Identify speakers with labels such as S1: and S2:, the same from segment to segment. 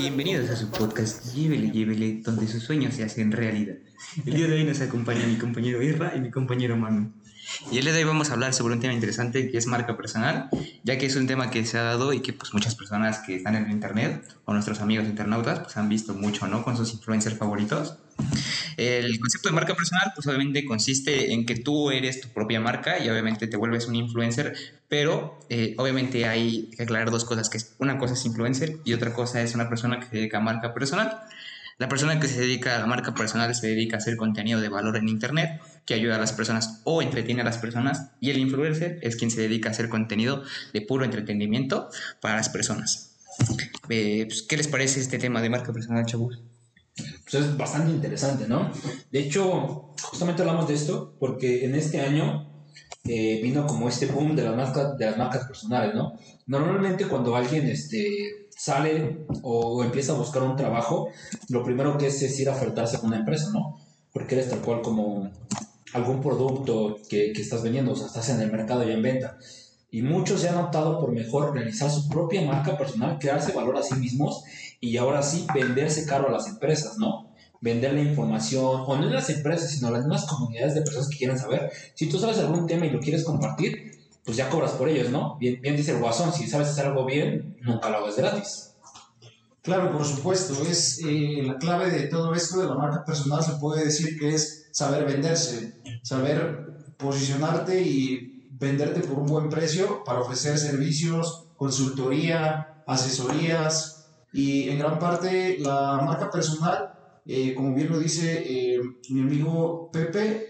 S1: Bienvenidos a su podcast Llévele, Llévele, donde sus sueños se hacen realidad. El día de hoy nos acompaña mi compañero Irra y mi compañero Manu. Y el día de hoy vamos a hablar sobre un tema interesante que es marca personal, ya que es un tema que se ha dado y que pues muchas personas que están en el internet o nuestros amigos internautas pues han visto mucho, ¿no? Con sus influencers favoritos. El concepto de marca personal, pues obviamente consiste en que tú eres tu propia marca y obviamente te vuelves un influencer, pero eh, obviamente hay que aclarar dos cosas, que una cosa es influencer y otra cosa es una persona que se dedica a marca personal. La persona que se dedica a la marca personal se dedica a hacer contenido de valor en Internet que ayuda a las personas o entretiene a las personas y el influencer es quien se dedica a hacer contenido de puro entretenimiento para las personas. Eh, pues, ¿Qué les parece este tema de marca personal, chavos?
S2: Pues es bastante interesante, ¿no? De hecho, justamente hablamos de esto porque en este año eh, vino como este boom de las, marcas, de las marcas personales, ¿no? Normalmente cuando alguien este, sale o empieza a buscar un trabajo, lo primero que es es ir a ofertarse con una empresa, ¿no? Porque eres tal cual como algún producto que, que estás vendiendo, o sea, estás en el mercado ya en venta. Y muchos se han optado por mejor realizar su propia marca personal, crearse valor a sí mismos y ahora sí venderse caro a las empresas, ¿no? Vender la información, o no en las empresas, sino las mismas comunidades de personas que quieren saber. Si tú sabes algún tema y lo quieres compartir, pues ya cobras por ellos, ¿no? Bien, bien dice el guasón, si sabes hacer algo bien, nunca lo hagas gratis.
S3: Claro, por supuesto, es eh, la clave de todo esto de la marca personal, se puede decir que es saber venderse, saber posicionarte y venderte por un buen precio para ofrecer servicios, consultoría, asesorías y en gran parte la marca personal, eh, como bien lo dice eh, mi amigo Pepe,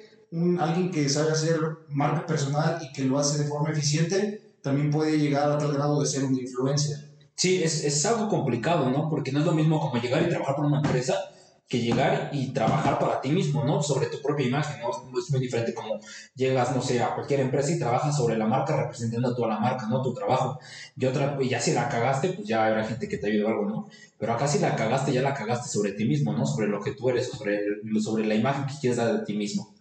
S3: alguien que sabe hacer marca personal y que lo hace de forma eficiente, también puede llegar a tal grado de ser un influencer.
S2: Sí, es, es algo complicado, ¿no? Porque no es lo mismo como llegar y trabajar por una empresa que llegar y trabajar para ti mismo, ¿no? Sobre tu propia imagen, ¿no? Es muy diferente como llegas, no sé, a cualquier empresa y trabajas sobre la marca representando toda la marca, ¿no? Tu trabajo. Y otra, ya si la cagaste, pues ya habrá gente que te ayude o algo, ¿no? Pero acá si la cagaste, ya la cagaste sobre ti mismo, ¿no? Sobre lo que tú eres, sobre, sobre la imagen que quieres dar de ti mismo.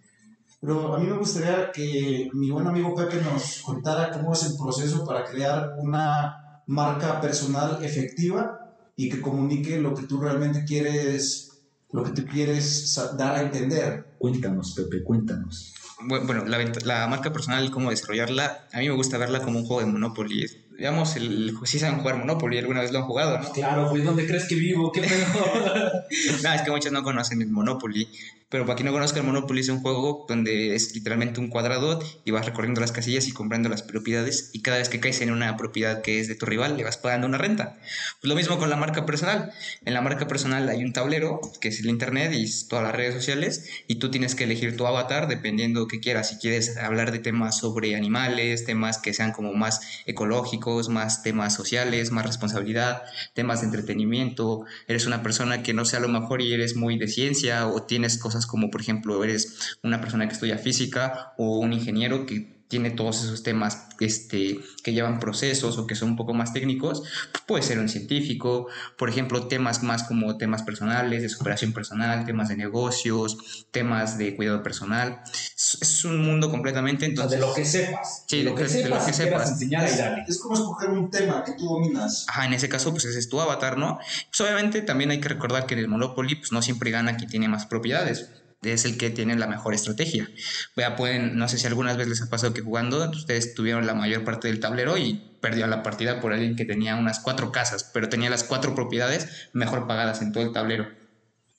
S3: Pero a mí me gustaría que mi buen amigo Pepe nos contara cómo es el proceso para crear una marca personal efectiva y que comunique lo que tú realmente quieres lo que tú quieres dar a entender.
S2: Cuéntanos, Pepe, cuéntanos.
S1: Bueno, la, la marca personal, cómo desarrollarla, a mí me gusta verla como un juego de Monopoly. Digamos, el, si saben jugar Monopoly, alguna vez lo han jugado, ¿no?
S2: Claro, pues ¿dónde crees que vivo? ¿Qué pedo?
S1: no, es que muchos no conocen el Monopoly. Pero para quien no conozca, el Monopoly es un juego donde es literalmente un cuadrado y vas recorriendo las casillas y comprando las propiedades. Y cada vez que caes en una propiedad que es de tu rival, le vas pagando una renta. Pues lo mismo con la marca personal. En la marca personal hay un tablero que es el internet y todas las redes sociales. Y tú tienes que elegir tu avatar dependiendo que quieras. Si quieres hablar de temas sobre animales, temas que sean como más ecológicos, más temas sociales, más responsabilidad, temas de entretenimiento. Eres una persona que no sea lo mejor y eres muy de ciencia o tienes cosas como por ejemplo eres una persona que estudia física o un ingeniero que tiene todos esos temas este, que llevan procesos o que son un poco más técnicos, pues puede ser un científico, por ejemplo, temas más como temas personales, de superación personal, temas de negocios, temas de cuidado personal. Es, un mundo completamente entonces...
S2: de lo que sepas.
S1: Sí, de lo, que, sepas. De lo que sepas.
S3: Enseñar es, es como escoger un tema que tú dominas.
S1: Ajá, en ese caso, pues ese es tu avatar, ¿no? Pues obviamente también hay que recordar que en el Monopoly, pues no siempre gana quien tiene más propiedades es el que tiene la mejor estrategia. Vea, pueden, no sé si algunas veces les ha pasado que jugando ustedes tuvieron la mayor parte del tablero y perdió la partida por alguien que tenía unas cuatro casas, pero tenía las cuatro propiedades mejor pagadas en todo el tablero.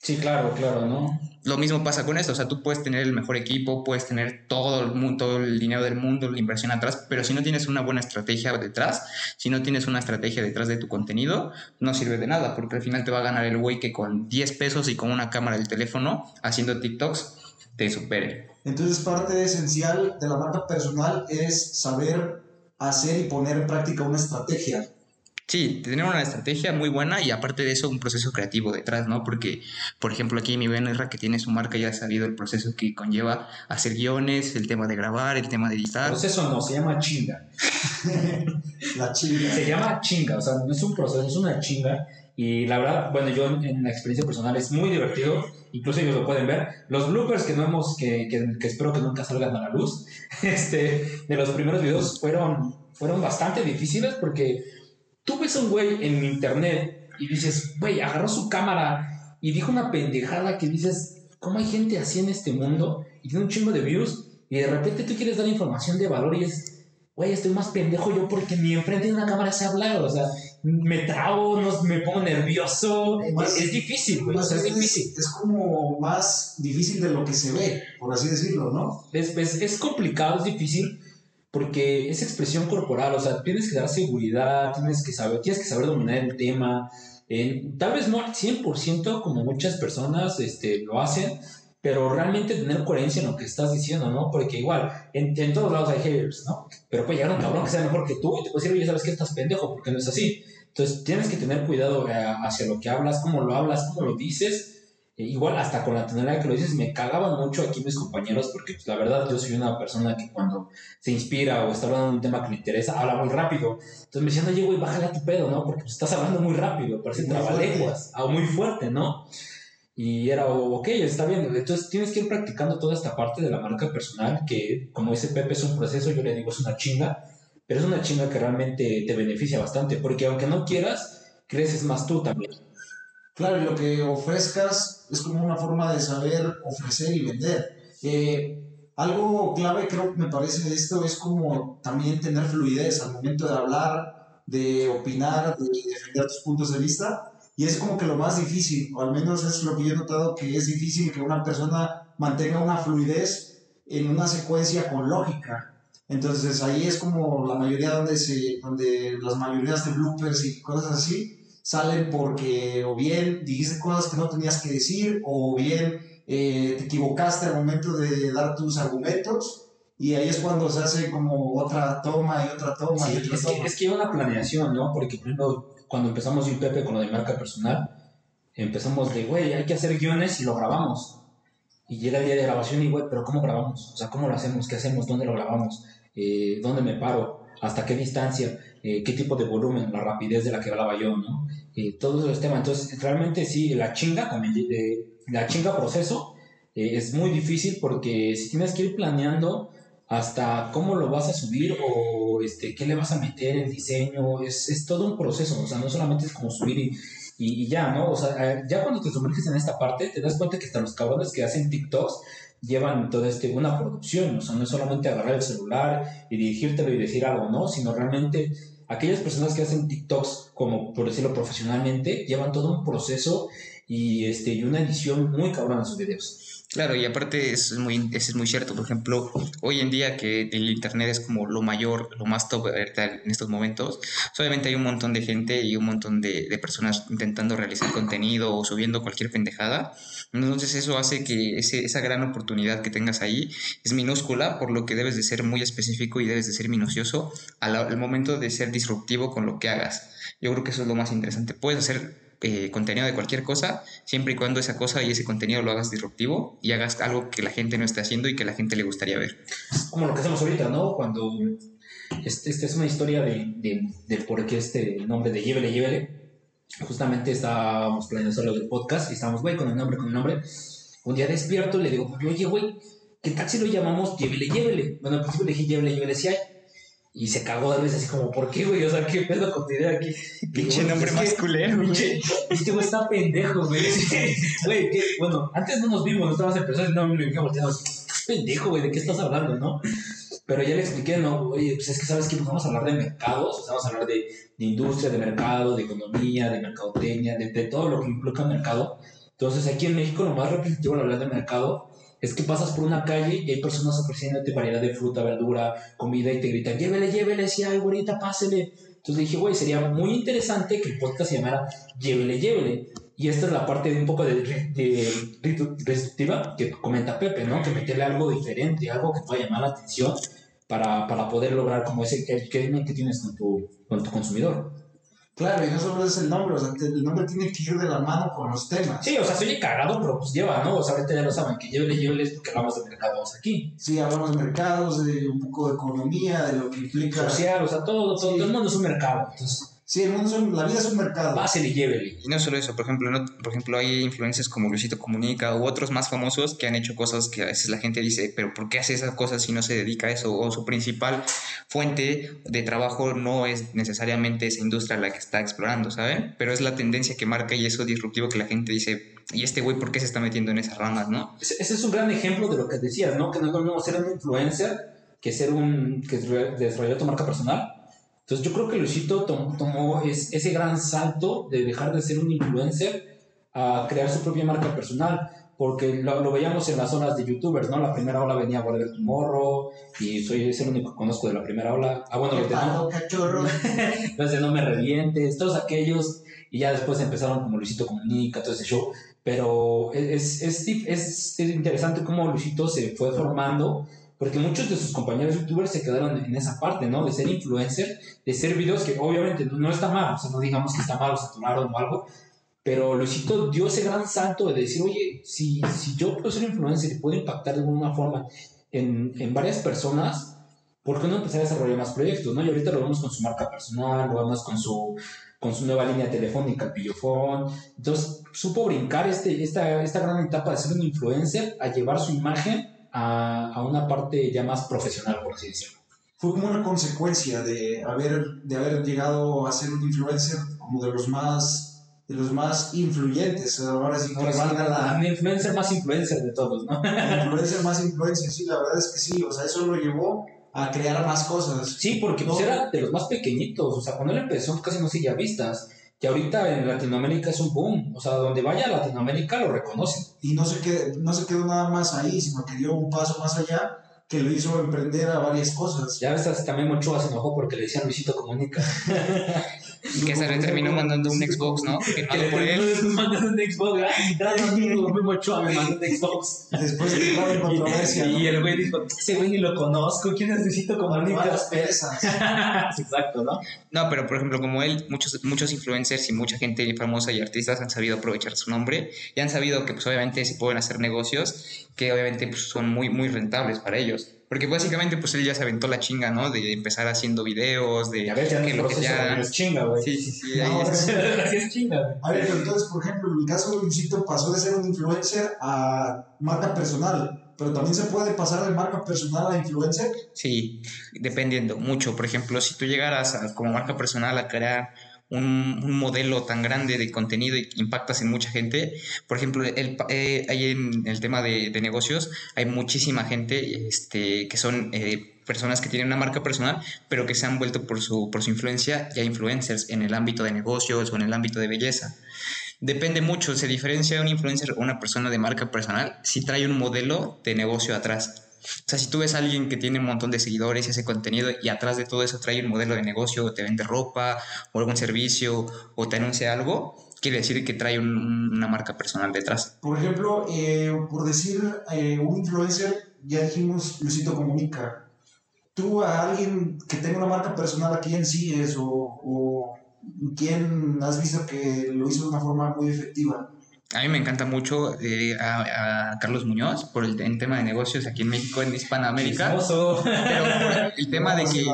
S2: Sí, claro, claro, ¿no?
S1: Lo mismo pasa con esto, o sea, tú puedes tener el mejor equipo, puedes tener todo el, mundo, todo el dinero del mundo, la inversión atrás, pero si no tienes una buena estrategia detrás, si no tienes una estrategia detrás de tu contenido, no sirve de nada, porque al final te va a ganar el güey que con 10 pesos y con una cámara del teléfono haciendo TikToks te supere.
S3: Entonces, parte esencial de la marca personal es saber hacer y poner en práctica una estrategia
S1: Sí, tener una estrategia muy buena y aparte de eso un proceso creativo detrás, ¿no? Porque, por ejemplo, aquí mi Erra que tiene su marca ya ha sabido el proceso que conlleva hacer guiones, el tema de grabar, el tema de editar.
S2: Proceso no, se llama chinga.
S3: la chinga.
S2: Se llama chinga, o sea, no es un proceso, es una chinga. Y la verdad, bueno, yo en la experiencia personal es muy divertido, incluso ellos lo pueden ver. Los bloopers que no hemos, que, que, que espero que nunca salgan a la luz, este, de los primeros videos fueron, fueron bastante difíciles porque tú ves a un güey en internet y dices, güey, agarró su cámara y dijo una pendejada que dices, ¿cómo hay gente así en este mundo? Y tiene un chingo de views y de repente tú quieres dar información de valor y es, güey, estoy más pendejo yo porque ni enfrente de una cámara sé hablar, o sea, me trago, no, me pongo nervioso,
S3: Más-
S2: es, es difícil, güey, es
S3: es,
S2: difícil.
S3: es como más difícil de lo que se ve, por así decirlo, ¿no?
S2: Es, es, es complicado, es difícil, porque es expresión corporal, o sea, tienes que dar seguridad, tienes que saber, tienes que saber dominar el tema, tal vez no al 100% como muchas personas este, lo hacen, pero realmente tener coherencia en lo que estás diciendo, ¿no? Porque igual, en, en todos lados hay haters, ¿no? Pero puede llegar un cabrón que sea mejor que tú y te puede decir, oye, ¿sabes qué? Estás pendejo, porque no es así. Entonces, tienes que tener cuidado eh, hacia lo que hablas, cómo lo hablas, cómo lo dices. Eh, igual, hasta con la tonalidad que lo dices, me cagaban mucho aquí mis compañeros, porque pues, la verdad yo soy una persona que cuando se inspira o está hablando de un tema que le interesa, habla muy rápido. Entonces me decían, oye, güey, bájale a tu pedo, ¿no? Porque pues, estás hablando muy rápido, parece trabalenguas, o muy fuerte, ¿no? Y era, ok, está bien. Entonces tienes que ir practicando toda esta parte de la marca personal, que como dice Pepe es un proceso, yo le digo es una chinga, pero es una chinga que realmente te beneficia bastante, porque aunque no quieras, creces más tú también.
S3: Claro, lo que ofrezcas es como una forma de saber ofrecer y vender. Eh, algo clave creo que me parece de esto es como también tener fluidez al momento de hablar, de opinar, de defender tus puntos de vista. Y es como que lo más difícil, o al menos es lo que yo he notado que es difícil que una persona mantenga una fluidez en una secuencia con lógica. Entonces ahí es como la mayoría donde, donde las mayorías de bloopers y cosas así salen porque o bien dijiste cosas que no tenías que decir o bien eh, te equivocaste al momento de dar tus argumentos y ahí es cuando se hace como otra toma y otra toma
S2: Sí,
S3: y otra
S2: es, que,
S3: toma.
S2: es que hay una planeación, ¿no? Porque, por ejemplo, cuando empezamos yo y Pepe con lo de marca personal, empezamos de, güey, hay que hacer guiones y lo grabamos. Y llega el día de grabación y, güey, pero ¿cómo grabamos? O sea, ¿cómo lo hacemos? ¿Qué hacemos? ¿Dónde lo grabamos? Eh, ¿Dónde me paro? ¿Hasta qué distancia? Eh, ¿Qué tipo de volumen? La rapidez de la que hablaba yo, ¿no? Eh, todos esos temas. Entonces, realmente sí, la chinga también, eh, la chinga proceso eh, es muy difícil porque si tienes que ir planeando hasta cómo lo vas a subir o este, qué le vas a meter el diseño, es, es todo un proceso, o sea, no solamente es como subir y, y, y ya, ¿no? O sea, eh, ya cuando te sumerges en esta parte, te das cuenta que hasta los cabrones que hacen TikToks llevan todo este, una producción, o sea, no es solamente agarrar el celular y dirigírtelo y decir algo, ¿no? Sino realmente aquellas personas que hacen TikToks, como por decirlo profesionalmente, llevan todo un proceso y, este, y una edición muy cabrona en sus videos.
S1: Claro, y aparte es muy, eso es muy cierto. Por ejemplo, hoy en día que el Internet es como lo mayor, lo más top en estos momentos, obviamente hay un montón de gente y un montón de, de personas intentando realizar contenido o subiendo cualquier pendejada. Entonces eso hace que ese, esa gran oportunidad que tengas ahí es minúscula, por lo que debes de ser muy específico y debes de ser minucioso al, al momento de ser disruptivo con lo que hagas. Yo creo que eso es lo más interesante. Puedes hacer eh, contenido de cualquier cosa, siempre y cuando esa cosa y ese contenido lo hagas disruptivo y hagas algo que la gente no esté haciendo y que la gente le gustaría ver.
S2: Como lo que hacemos ahorita, ¿no? Cuando este, esta es una historia de, de, de por qué este nombre de Llévele, Llévele. Justamente estábamos planeando lo del podcast y estábamos, güey, con el nombre, con el nombre. Un día despierto le digo, oye, güey, ¿qué tal si lo llamamos Llévele, Llévele? Bueno, al principio le dije Llévele, Llévele, sí hay. Y se cagó de veces así como, ¿por qué, güey? O sea, ¿qué pedo con tu idea aquí?
S1: Pinche nombre culero, güey.
S2: Pinche, este güey está pendejo, güey. Güey, que, bueno, antes no nos vimos, no estábamos en personas, no me volteando, estás pendejo, güey, ¿de qué estás hablando, no? Pero ya le expliqué, no, oye, pues es que sabes que pues vamos a hablar de mercados, o sea, vamos a hablar de, de industria, de mercado, de economía, de mercadotecnia, de, de todo lo que implica mercado. Entonces, aquí en México, lo más repetitivo al hablar de mercado es que pasas por una calle y hay personas ofreciéndote variedad de fruta, verdura, comida y te gritan, llévele, llévele, si hay, güerita, pásele. Entonces dije, güey, sería muy interesante que el podcast se llamara Llévele, llévele. Y esta es la parte de un poco de, de, de restrictiva que comenta Pepe, ¿no? Que meterle algo diferente, algo que pueda llamar la atención para, para poder lograr como ese engagement que tienes con tu, con tu consumidor.
S3: Claro, y no solo es el nombre, o sea, el nombre tiene que ir de la mano con los temas.
S2: Sí, o sea, soy cagado, pero pues lleva, ¿no? O sea, ahorita ya lo saben, que llévele, llévele es porque hablamos de mercados aquí.
S3: Sí, hablamos de mercados, de un poco de economía, de lo que implica.
S2: Social, o sea, todo, todo,
S3: Sí.
S2: todo el mundo es un mercado. Entonces,
S3: Sí, el mundo es un- la vida es un mercado.
S2: Pásele y llévele.
S1: Y no solo eso, por ejemplo, no- por ejemplo, hay influencers como Luisito Comunica u otros más famosos que han hecho cosas que a veces la gente dice, pero ¿por qué hace esas cosas si no se dedica a eso? O su principal fuente de trabajo no es necesariamente esa industria la que está explorando, ¿saben? Pero es la tendencia que marca y eso disruptivo que la gente dice, ¿y este güey por qué se está metiendo en esas ramas, no?
S2: Ese es un gran ejemplo de lo que decías, ¿no? Que no es lo mismo ser un influencer que ser un que desarrollar tu marca personal. Entonces yo creo que Luisito tom- tomó es- ese gran salto de dejar de ser un influencer a crear su propia marca personal, porque lo, lo veíamos en las olas de youtubers, ¿no? La primera ola venía Volver tu morro, y soy es el único que conozco de la primera ola. Ah, bueno,
S3: ¿Qué
S2: los de no,
S3: cachorro?
S2: de No Me Revientes, todos aquellos, y ya después empezaron como Luisito Comunica, todo ese show. Pero es, es, es, es interesante cómo Luisito se fue formando, porque muchos de sus compañeros youtubers se quedaron en esa parte, ¿no? De ser influencer, de ser videos que obviamente no, está mal, o sea, no digamos que está mal o saturaron o algo, pero Luisito dio ese gran salto de decir, oye, si, si yo puedo ser influencer y puedo impactar de alguna forma en, en varias personas, ¿por qué no empezar a desarrollar más proyectos? ¿no? Y ahorita lo vemos con su marca personal, lo vemos con su, con su nueva línea telefónica, el Pillofón. Entonces, supo brincar este, esta, esta gran etapa de ser un influencer a llevar su imagen a, a una parte ya más profesional, por así decirlo.
S3: Fue como una consecuencia de haber, de haber llegado a ser un influencer como de los más de los más influyentes. Ahora sí que valga la,
S2: un influencer más influencer de todos, ¿no?
S3: influencer más influencer, sí, la verdad es que sí, o sea, eso lo llevó a crear más cosas.
S2: Sí, porque pues,
S3: No.
S2: era de los más pequeñitos, o sea, cuando él empezó casi no seguía vistas. Y ahorita en Latinoamérica es un boom, o sea, donde vaya a Latinoamérica lo reconocen.
S3: Y no se, quedó, no se quedó nada más ahí, sino que dio un paso más allá que lo hizo emprender a varias cosas.
S2: Ya ves, hasta también Mochoa se enojó porque le decían Luisito Comunica.
S1: Y que se le terminó mandando un Xbox, ¿no? Firmado por él.
S2: mandando un Xbox, gracias amigo, fue Mochoa, me mandó un Xbox.
S3: Después de la controversia.
S2: Y el güey dijo, ese güey ni lo conozco, ¿quién es Luisito Comunica?
S3: Perezas.
S2: Exacto, ¿no?
S1: No, pero por ejemplo, como él, muchos, muchos influencers y mucha gente famosa y artistas han sabido aprovechar su nombre y han sabido que pues obviamente se pueden hacer negocios que obviamente pues, son muy, muy rentables para ellos. Porque básicamente pues él ya se aventó la chinga, ¿no? De empezar haciendo videos, de
S2: Ya ves, ya
S1: que
S2: no
S1: lo que ya...
S2: es chinga, güey.
S1: Sí, sí, sí.
S3: No,
S1: es-
S3: es-
S2: Sí es chinga.
S3: A ver, pero entonces, por ejemplo, en el caso de Luisito pasó de ser un influencer a marca personal, pero también se puede pasar de marca personal a influencer.
S1: Sí, dependiendo mucho. Por ejemplo, si tú llegaras a- como marca personal a crear un, modelo tan grande de contenido y impactas en mucha gente, por ejemplo, el, eh, hay en el tema de, de negocios, hay muchísima gente este, que son eh, personas que tienen una marca personal, pero que se han vuelto por su, por su influencia ya influencers en el ámbito de negocios o en el ámbito de belleza. Depende mucho, se diferencia un influencer o una persona de marca personal si trae un modelo de negocio atrás. O sea, si tú ves a alguien que tiene un montón de seguidores y hace contenido y atrás de todo eso trae un modelo de negocio, o te vende ropa o algún servicio o te anuncia algo, quiere decir que trae un- una marca personal detrás.
S3: Por ejemplo, eh, por decir eh, un influencer, ya dijimos Luisito Comunica. Tú a alguien que tenga una marca personal, ¿a quién sigues o, o quién has visto que lo hizo de una forma muy efectiva?
S1: A mí me encanta mucho eh, a, a Carlos Muñoz por el, en tema de negocios aquí en México, en Hispanoamérica.
S2: Chismoso.
S1: Pero por el tema de que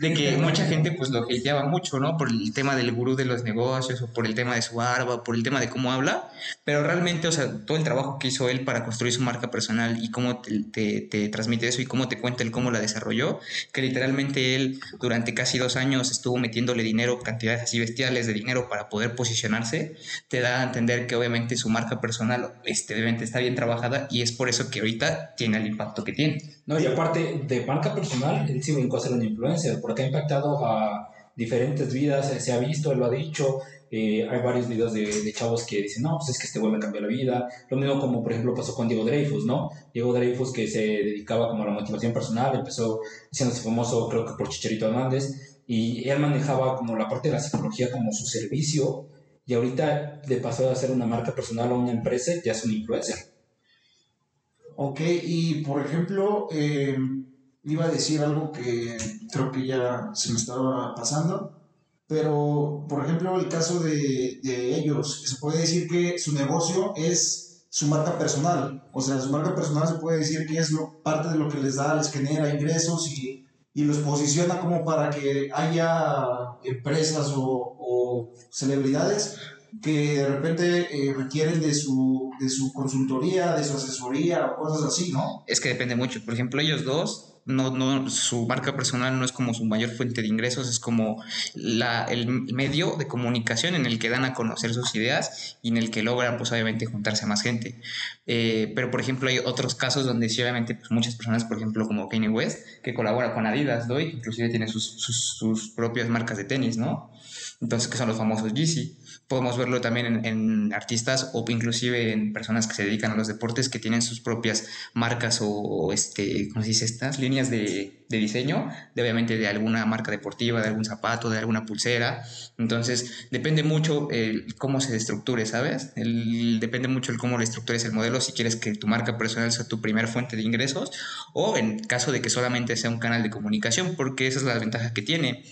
S1: de que mucha gente pues lo hateaba mucho, ¿no? Por el tema del gurú de los negocios o por el tema de su barba, por el tema de cómo habla, pero realmente, o sea, todo el trabajo que hizo él para construir su marca personal y cómo te, te- te transmite eso y cómo te cuenta él cómo la desarrolló, que literalmente él durante casi dos años estuvo metiéndole dinero, cantidades así bestiales de dinero para poder posicionarse, te da a entender que obviamente su marca personal este, obviamente está bien trabajada y es por eso que ahorita tiene el impacto que tiene.
S2: No, y aparte de marca personal, él sí brincó a ser un influencer, porque ha impactado a diferentes vidas, eh, se ha visto, él lo ha dicho, eh, hay varios videos de, de chavos que dicen, no, pues es que este güey me cambió la vida, lo mismo como por ejemplo pasó con Diego Dreyfus, ¿no? Diego Dreyfus que se dedicaba como a la motivación personal, empezó siendo famoso creo que por Chicharito Hernández, y él manejaba como la parte de la psicología como su servicio, y ahorita de pasó de ser una marca personal a una empresa, ya es un influencer.
S3: Ok, y por ejemplo, eh, iba a decir algo que creo que ya se me estaba pasando, pero por ejemplo, el caso de, de ellos, se puede decir que su negocio es su marca personal, o sea, su marca personal se puede decir que es lo, parte de lo que les da, les genera ingresos y, y los posiciona como para que haya empresas o, celebridades que de repente eh, requieren de su, de su consultoría, de su asesoría o cosas así, ¿no?
S1: Es que depende mucho. Por ejemplo, ellos dos no, no, su marca personal no es como su mayor fuente de ingresos, es como la, el medio de comunicación en el que dan a conocer sus ideas y en el que logran, pues obviamente, juntarse a más gente. Eh, pero, por ejemplo, hay otros casos donde sí, obviamente, pues, muchas personas, por ejemplo, como Kanye West, que colabora con Adidas, ¿no? inclusive tiene sus, sus propias marcas de tenis, ¿no? Entonces, que son los famosos Yeezy. Podemos verlo también en, en, artistas o inclusive en personas que se dedican a los deportes que tienen sus propias marcas o, este, ¿cómo se dice? Estas líneas de, de, diseño, de obviamente de alguna marca deportiva, de algún zapato, de alguna pulsera. Entonces, depende mucho el cómo se estructure, ¿sabes? El, depende mucho el cómo le estructures el modelo, si quieres que tu marca personal sea tu primera fuente de ingresos o en caso de que solamente sea un canal de comunicación, porque esa es la ventaja que tiene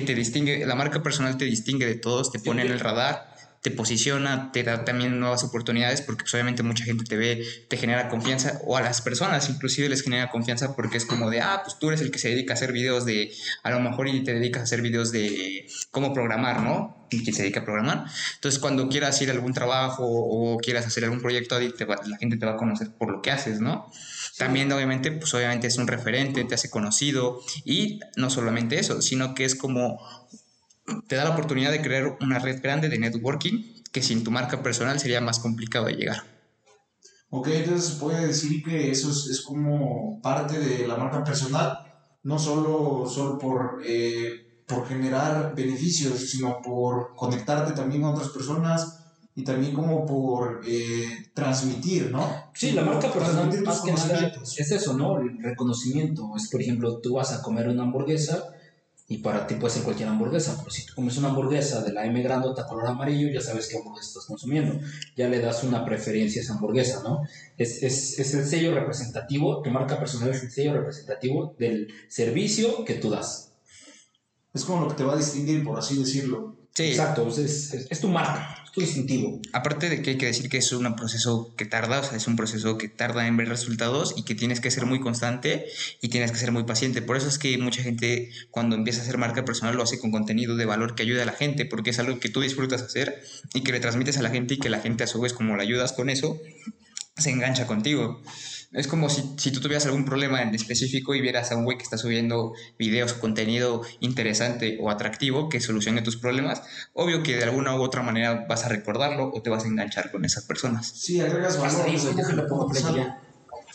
S1: que te distingue, la marca personal te distingue de todos, te pone en el radar, te posiciona, te da también nuevas oportunidades porque pues, obviamente mucha gente te ve, te genera confianza o a las personas inclusive les genera confianza porque es como de, ah, pues tú eres el que se dedica a hacer videos de, a lo mejor y te dedicas a hacer videos de cómo programar, ¿no? Y que se dedica a programar. Entonces cuando quieras ir a algún trabajo o quieras hacer algún proyecto, la gente te va a conocer por lo que haces, ¿no? También obviamente, pues obviamente es un referente, te hace conocido y no solamente eso, sino que es como te da la oportunidad de crear una red grande de networking que sin tu marca personal sería más complicado de llegar.
S3: Ok, entonces puede decir que eso es, como parte de la marca personal, no solo, solo por, eh, por generar beneficios, sino por conectarte también a otras personas, y también como por eh, transmitir, ¿no?
S2: Sí, la marca personal más que nada es eso, ¿no? El reconocimiento. Es, por ejemplo, tú vas a comer una hamburguesa y para ti puede ser cualquier hamburguesa, pero si tú comes una hamburguesa de la M grandota color amarillo, ya sabes qué hamburguesa estás consumiendo. Ya le das una preferencia a esa hamburguesa, ¿no? Es, es, es el sello representativo, tu marca personal es el sello representativo del servicio que tú das.
S3: Es como lo que te va a distinguir, por así decirlo.
S2: Sí. Exacto, es, es tu marca distintivo.
S1: Aparte de que hay que decir que es un proceso que tarda, o sea, es un proceso que tarda en ver resultados y que tienes que ser muy constante y tienes que ser muy paciente. Por eso es que mucha gente cuando empieza a hacer marca personal lo hace con contenido de valor que ayude a la gente, porque es algo que tú disfrutas hacer y que le transmites a la gente y que la gente a su vez como la ayudas con eso, se engancha contigo. Es como si, si, tú tuvieras algún problema en específico y vieras a un güey que está subiendo videos, contenido interesante o atractivo que solucione tus problemas, obvio que de alguna u otra manera vas a recordarlo o te vas a enganchar con esas personas.
S3: Sí, agregas valor.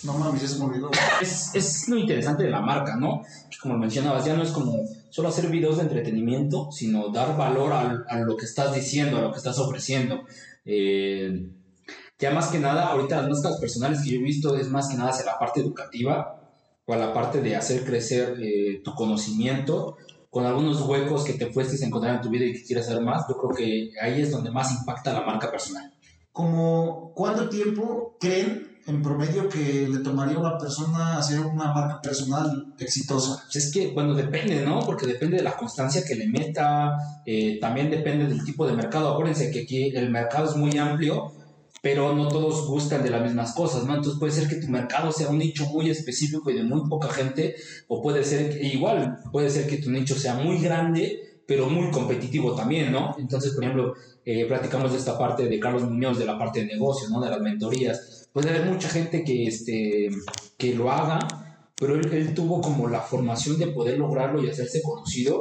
S2: No mames, es Es, es lo interesante de la marca, ¿no? Como mencionabas, ya no es como solo hacer videos de entretenimiento, sino dar valor a, a lo que estás diciendo, a lo que estás ofreciendo. Eh, ya más que nada, ahorita las máscaras personales que yo he visto es más que nada hacia la parte educativa o a la parte de hacer crecer eh, tu conocimiento con algunos huecos que te fuestes a encontrar en tu vida y que quieras saber más. Yo creo que ahí es donde más impacta la marca personal.
S3: Como, ¿Cuánto tiempo creen en promedio que le tomaría a una persona hacer una marca personal exitosa?
S2: Pues es que, bueno, depende, ¿no? Porque depende de la constancia que le meta, eh, también depende del tipo de mercado. Acuérdense que aquí el mercado es muy amplio pero no todos gustan de las mismas cosas, ¿no? Entonces puede ser que tu mercado sea un nicho muy específico y de muy poca gente, o puede ser igual, puede ser que tu nicho sea muy grande, pero muy competitivo también, ¿no? Entonces, por ejemplo, eh, platicamos de esta parte de Carlos Muñoz, de la parte de negocios, ¿no? De las mentorías. Puede haber mucha gente que, este, que lo haga, pero él, él tuvo como la formación de poder lograrlo y hacerse conocido,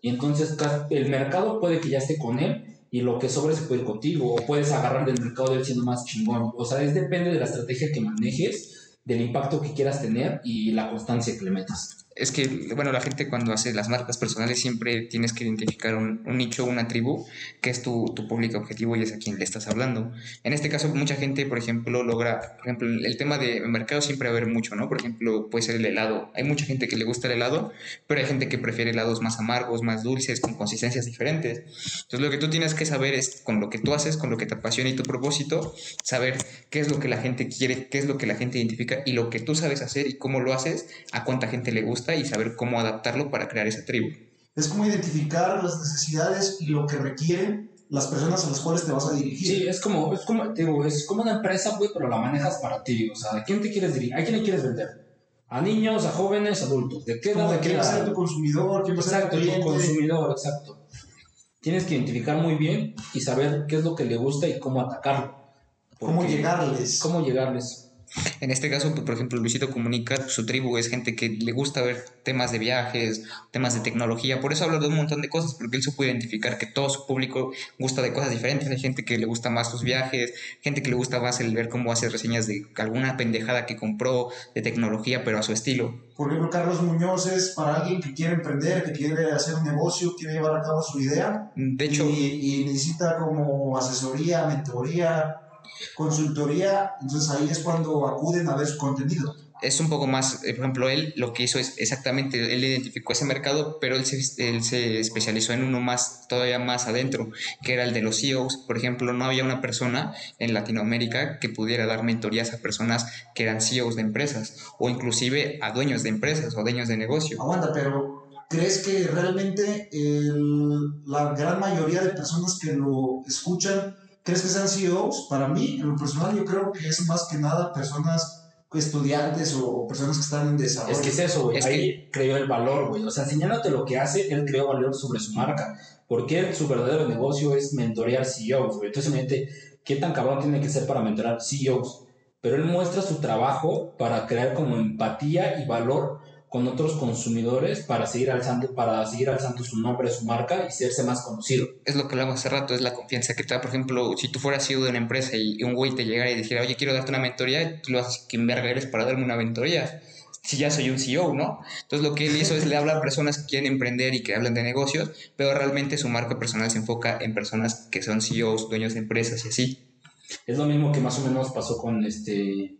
S2: y entonces el mercado puede que ya esté con él, y lo que sobre se puede ir contigo, o puedes agarrar del mercado de él siendo más chingón. O sea, es depende de la estrategia que manejes, del impacto que quieras tener y la constancia que le metas
S1: es que, bueno, la gente cuando hace las marcas personales siempre tienes que identificar un, nicho, una tribu, que es tu, tu, público objetivo y es a quien le estás hablando. En este caso, mucha gente, por ejemplo, logra, por ejemplo, el tema de mercado siempre va a haber mucho, ¿no? Por ejemplo, puede ser el helado. Hay mucha gente que le gusta el helado, pero hay gente que prefiere helados más amargos, más dulces, con consistencias diferentes. Entonces, lo que tú tienes que saber es, con lo que tú haces, con lo que te apasiona y tu propósito, saber qué es lo que la gente quiere, qué es lo que la gente identifica y lo que tú sabes hacer y cómo lo haces, a cuánta gente le gusta y saber cómo adaptarlo para crear esa tribu.
S3: Es como identificar las necesidades y lo que requieren las personas a las cuales te vas a dirigir.
S2: Sí, es como, es como, digo, es como una empresa, güey, pero la manejas para ti. O sea, ¿a quién te quieres dirigir? ¿A quién le quieres vender? A niños, a jóvenes, adultos. ¿De qué edad? ¿De
S3: de
S2: qué
S3: quién va a ser
S2: edad?
S3: tu consumidor, quién va a ser
S2: Exacto,
S3: tu cliente.
S2: consumidor, exacto. Tienes que identificar muy bien y saber qué es lo que le gusta y cómo atacarlo.
S3: cómo
S2: Porque-
S3: llegarles.
S2: Cómo llegarles.
S1: En este caso, pues, por ejemplo, Luisito Comunica, su tribu es gente que le gusta ver temas de viajes, temas de tecnología, por eso habla de un montón de cosas, porque él supo identificar que todo su público gusta de cosas diferentes, hay gente que le gusta más los viajes, gente que le gusta más el ver cómo hace reseñas de alguna pendejada que compró de tecnología, pero a su estilo.
S3: Por ejemplo, Carlos Muñoz es para alguien que quiere emprender, que quiere hacer un negocio, quiere llevar a cabo su idea.
S1: De hecho,
S3: y, y necesita como asesoría, mentoría, consultoría. Entonces ahí es cuando acuden a ver su contenido.
S1: es un poco más, eh, por ejemplo, él lo que hizo es exactamente, él identificó ese mercado, pero él se, él se especializó en uno más, todavía más adentro, que era el de los CEOs. Por ejemplo, no había una persona en Latinoamérica que pudiera dar mentorías a personas que eran CEOs de empresas, o inclusive a dueños de empresas o dueños de negocio.
S3: Aguanta, pero ¿crees que realmente el- la gran mayoría de personas que lo escuchan, crees que sean CEOs? Para mí, en lo personal, yo creo que es más que nada personas estudiantes o, personas que están en desarrollo.
S2: Es que es eso, güey.
S1: Es
S2: Ahí creó el valor, güey. O sea, enseñándote lo que hace, él creó valor sobre su marca. Porque su verdadero negocio es mentorear CEOs, güey. Entonces, imagínate qué tan cabrón tiene que ser para mentorear CEOs. Pero él muestra su trabajo para crear como empatía y valor con otros consumidores para seguir alzando, para seguir alzando su nombre, su marca y serse más conocido.
S1: Es lo que hablamos hace rato, es la confianza que te da. Por ejemplo, si tú fueras CEO de una empresa y un güey te llegara y dijera, oye, quiero darte una mentoría, tú lo haces, ¿quién verga eres para darme una mentoría? Si ya soy un CEO, ¿no? Entonces lo que él hizo es le habla a personas que quieren emprender y que hablan de negocios, pero realmente su marca personal se enfoca en personas que son CEOs, dueños de empresas y así.
S2: Es lo mismo que más o menos pasó con este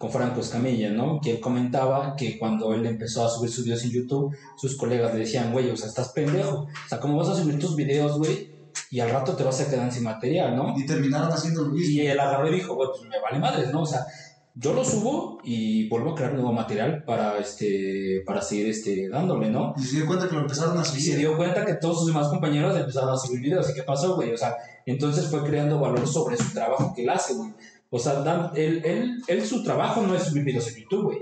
S2: con Franco Escamilla, ¿no? Que él comentaba que cuando él empezó a subir sus videos en YouTube, sus colegas le decían, güey, o sea, estás pendejo. O sea, ¿cómo vas a subir tus videos, güey? Y al rato te vas a quedar sin material, ¿no?
S3: Y terminaron haciendo lo mismo.
S2: Y él agarró y dijo, güey, pues me vale madres, ¿no? O sea, yo lo subo y vuelvo a crear nuevo material para, este, para seguir este, dándole, ¿no?
S3: Y se dio cuenta que lo empezaron a
S2: Y se dio cuenta que todos sus demás compañeros empezaron a subir videos. ¿Y qué pasó, güey? O sea, entonces fue creando valor sobre su trabajo que él hace, güey. O sea, dan- él, él, él su trabajo no es subir en YouTube, güey.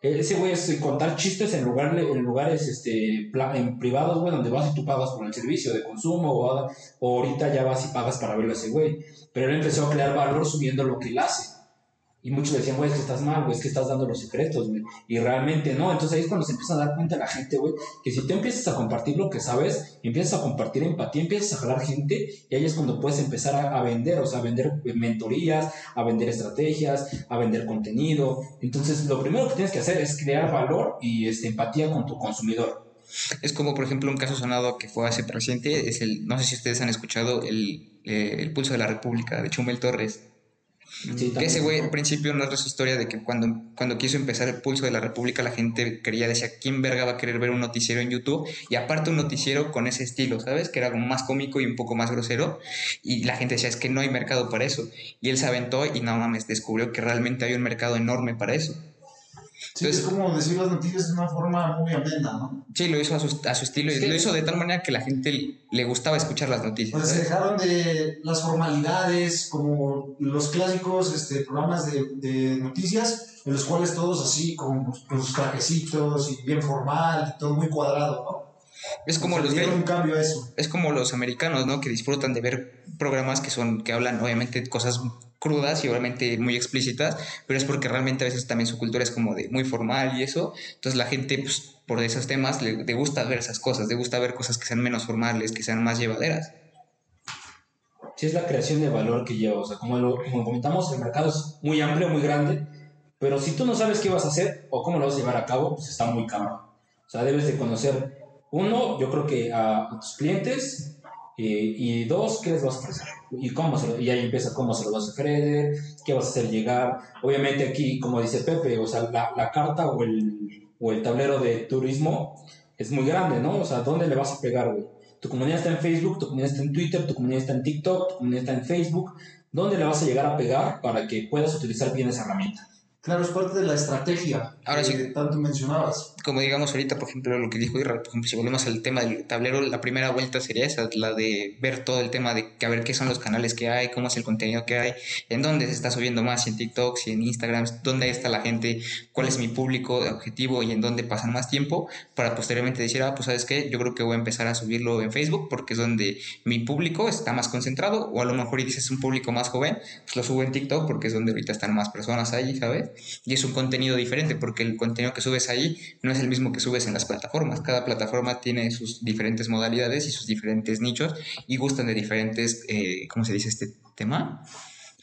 S2: Ese güey es contar chistes en, lugar, en lugares este, en privados, güey, donde vas y tú pagas por el servicio de consumo o, o ahorita ya vas y pagas para verlo a ese güey. Pero él empezó a crear valor subiendo lo que él hace. Y muchos decían, güey, es que estás mal, güey, es que estás dando los secretos, güey. Y realmente no. Entonces ahí es cuando se empieza a dar cuenta la gente, güey, que si tú empiezas a compartir lo que sabes, empiezas a compartir empatía, empiezas a jalar gente, y ahí es cuando puedes empezar a, vender, o sea, a vender mentorías, a vender estrategias, a vender contenido. Entonces, lo primero que tienes que hacer es crear valor y este, empatía con tu consumidor.
S1: Es como, por ejemplo, un caso sonado que fue hace reciente, es el, no sé si ustedes han escuchado, el, eh, el Pulso de la República de Chumel Torres.
S2: Sí,
S1: que ese
S2: también.
S1: güey al principio narra su historia de que cuando, cuando quiso empezar el pulso de la República la gente quería, decía, ¿quién verga va a querer ver un noticiero en YouTube? Y aparte un noticiero con ese estilo, ¿sabes? Que era como más cómico y un poco más grosero. Y la gente decía, es que no hay mercado para eso. Y él se aventó y no mames, descubrió que realmente hay un mercado enorme para eso.
S3: Sí, es como decir las noticias de una forma muy amena, ¿no?
S1: Sí, lo hizo a su, a su estilo y
S2: Sí.
S1: lo hizo de tal manera que la gente le gustaba escuchar las noticias.
S3: Pues se
S1: ¿sabes?
S3: dejaron de las formalidades, como los clásicos este, programas de, de noticias, en los cuales todos así, con, con sus trajecitos y bien formal, y todo muy cuadrado, ¿no?
S1: Es como
S3: O sea,
S1: los
S3: un cambio a eso.
S1: es como los americanos, ¿no? Que disfrutan de ver programas que son, que hablan obviamente cosas crudas y obviamente muy explícitas, pero es porque realmente a veces también su cultura es como de muy formal y eso. Entonces la gente, pues, por esos temas, le, gusta ver esas cosas, le gusta ver cosas que sean menos formales, que sean más llevaderas.
S2: Sí, es la creación de valor que lleva. O sea, como, comentamos, el mercado es muy amplio, muy grande, pero si tú no sabes qué vas a hacer o cómo lo vas a llevar a cabo, pues está muy cabrón. O sea, debes de conocer, uno, yo creo que a tus clientes, eh, y dos, qué les vas a ofrecer. Y, cómo se lo- y ahí empieza cómo se lo vas a ofrecer, qué vas a hacer llegar. Obviamente aquí, como dice Pepe, o sea, la, carta o el, o el tablero de turismo es muy grande, ¿no? O sea, ¿dónde le vas a pegar, güey? Tu comunidad está en Facebook, tu comunidad está en Twitter, tu comunidad está en TikTok, tu comunidad está en Facebook. ¿Dónde le vas a llegar a pegar para que puedas utilizar bien esa herramienta?
S3: Claro, es parte de la estrategia
S1: Ahora sí.
S3: tanto mencionabas.
S1: como digamos ahorita, por ejemplo, lo que dijo Irra, por ejemplo, si volvemos al tema del tablero, la primera vuelta sería esa, la de ver todo el tema de que a ver qué son los canales que hay, cómo es el contenido que hay, en dónde se está subiendo más, si en TikTok, si en Instagram, dónde está la gente, cuál es mi público objetivo y en dónde pasan más tiempo, para posteriormente decir, ah, pues sabes qué, yo creo que voy a empezar a subirlo en Facebook porque es donde mi público está más concentrado, o a lo mejor y dices un público más joven, pues lo subo en TikTok porque es donde ahorita están más personas ahí, ¿sabes? Y es un contenido diferente porque el contenido que subes ahí no es el mismo que subes en las plataformas. Cada plataforma tiene sus diferentes modalidades y sus diferentes nichos y gustan de diferentes, eh, ¿cómo se dice este tema?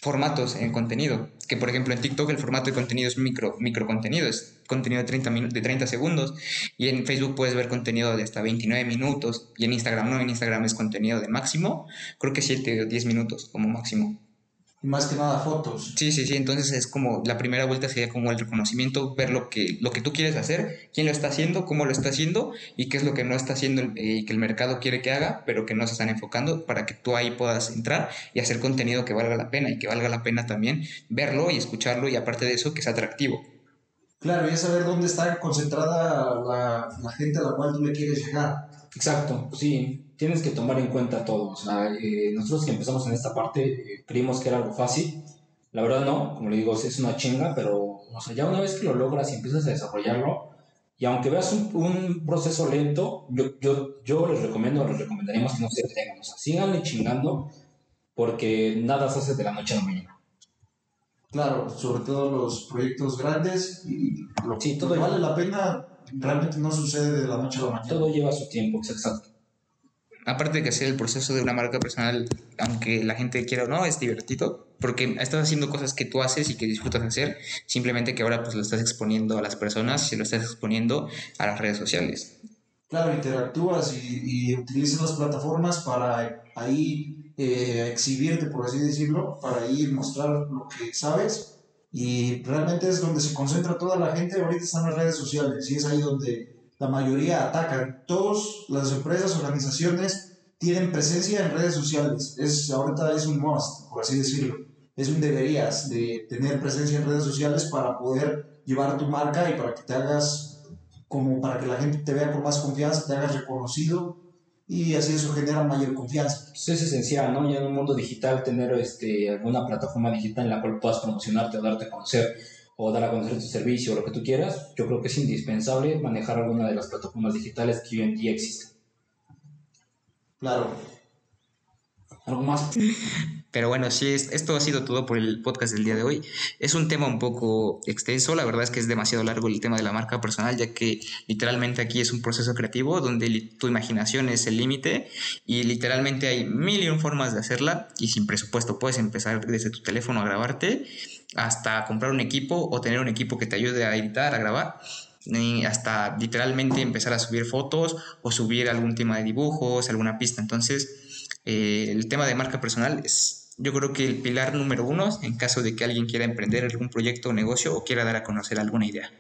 S1: Formatos en contenido. Que por ejemplo en TikTok el formato de contenido es micro, micro contenido, es contenido de 30, minu- de 30 segundos. Y en Facebook puedes ver contenido de hasta 29 minutos. Y en Instagram no, en Instagram es contenido de máximo, creo que 7 o 10 minutos como máximo.
S3: Y más que nada fotos.
S1: Sí, sí, sí, entonces es como la primera vuelta sería como el reconocimiento, ver lo que, lo que tú quieres hacer, quién lo está haciendo, cómo lo está haciendo y qué es lo que no está haciendo eh, y que el mercado quiere que haga, pero que no se están enfocando para que tú ahí puedas entrar y hacer contenido que valga la pena y que valga la pena también verlo y escucharlo y aparte de eso que sea atractivo.
S3: Claro, y es saber dónde está concentrada la, la gente a la cual tú le quieres llegar.
S2: Exacto, sí, tienes que tomar en cuenta todo. O sea, eh, nosotros que empezamos en esta parte eh, creímos que era algo fácil. La verdad no, como le digo, es una chinga, pero o sea, ya una vez que lo logras y empiezas a desarrollarlo, y aunque veas un, un proceso lento, yo, yo, yo les recomiendo, les recomendaríamos que no se detengan. O sea, síganle chingando, porque nada se hace de la noche a la mañana.
S3: Claro, sobre todo los proyectos grandes y lo
S2: Sí, todo
S3: vale la pena realmente no sucede de la noche a la mañana.
S2: Todo lleva su tiempo, exacto.
S1: Aparte de que hacer el proceso de una marca personal, aunque la gente quiera o no, es divertido, porque estás haciendo cosas que tú haces y que disfrutas hacer, simplemente que ahora pues lo estás exponiendo a las personas y se lo estás exponiendo a las redes sociales.
S3: Claro, interactúas y, y utilizas las plataformas para ahí eh, exhibirte, por así decirlo, para ahí mostrar lo que sabes. Y realmente es donde se concentra toda la gente, ahorita están las redes sociales y es ahí donde la mayoría atacan. Todas las empresas, organizaciones tienen presencia en redes sociales. Es, ahorita es un must, por así decirlo. Es un deberías de tener presencia en redes sociales para poder llevar tu marca y para que te hagas como para que la gente te vea con más confianza, te hagas reconocido y así eso genera mayor confianza.
S2: Pues es esencial, ¿no? Ya en un mundo digital tener este, alguna plataforma digital en la cual puedas promocionarte o darte a conocer o dar a conocer tu servicio o lo que tú quieras, yo creo que es indispensable manejar alguna de las plataformas digitales que hoy en día existen.
S3: Claro.
S2: ¿Algo más?
S1: Pero bueno, sí, es- esto ha sido todo por el podcast del día de hoy. Es un tema un poco extenso, la verdad es que es demasiado largo el tema de la marca personal, ya que literalmente aquí es un proceso creativo donde tu imaginación es el límite y literalmente hay mil y un formas de hacerla y sin presupuesto puedes empezar desde tu teléfono a grabarte hasta comprar un equipo o tener un equipo que te ayude a editar, a grabar hasta literalmente empezar a subir fotos o subir algún tema de dibujos, alguna pista. Entonces, eh, el tema de marca personal es yo creo que el pilar número uno en caso de que alguien quiera emprender algún proyecto o negocio o quiera dar a conocer alguna idea.